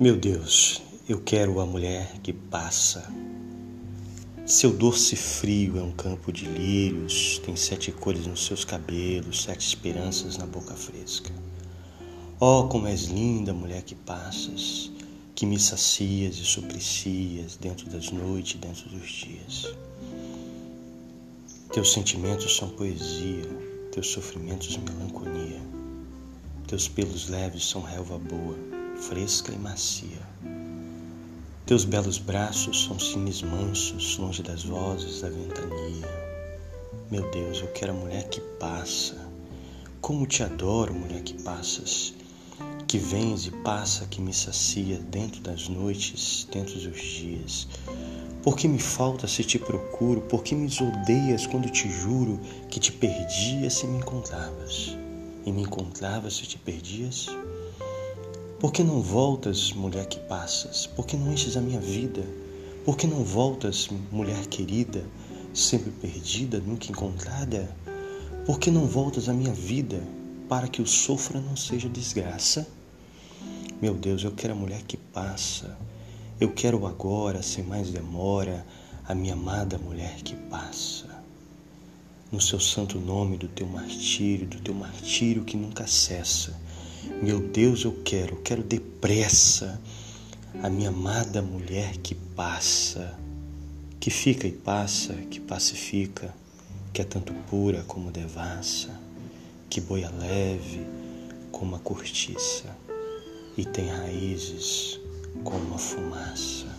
Meu Deus, eu quero a mulher que passa. Seu doce frio é um campo de lírios, tem sete cores nos seus cabelos, sete esperanças na boca fresca. Oh, como és linda, mulher que passas, que me sacias e suplicias dentro das noites dentro dos dias. Teus sentimentos são poesia, teus sofrimentos melancolia. Teus pelos leves são relva boa, fresca e macia. Teus belos braços são cines mansos, longe das vozes da ventania. Meu Deus, eu quero a mulher que passa. Como te adoro, mulher que passas, que vens e passa, que me sacia dentro das noites, dentro dos dias. Por que me falta se te procuro? Por que me odeias quando te juro que te perdia se me encontravas? E me encontravas se te perdias? Por que não voltas, mulher que passas? Por que não enches a minha vida? Por que não voltas, mulher querida, sempre perdida, nunca encontrada? Por que não voltas à minha vida para que o sofra não seja desgraça? Meu Deus, eu quero a mulher que passa. Eu quero agora, sem mais demora, a minha amada mulher que passa. No seu santo nome do teu martírio, do teu martírio que nunca cessa meu Deus, eu quero, quero depressa a minha amada mulher que passa, que fica e passa, que pacifica, que é tanto pura como devassa, que boia leve como a cortiça e tem raízes como a fumaça.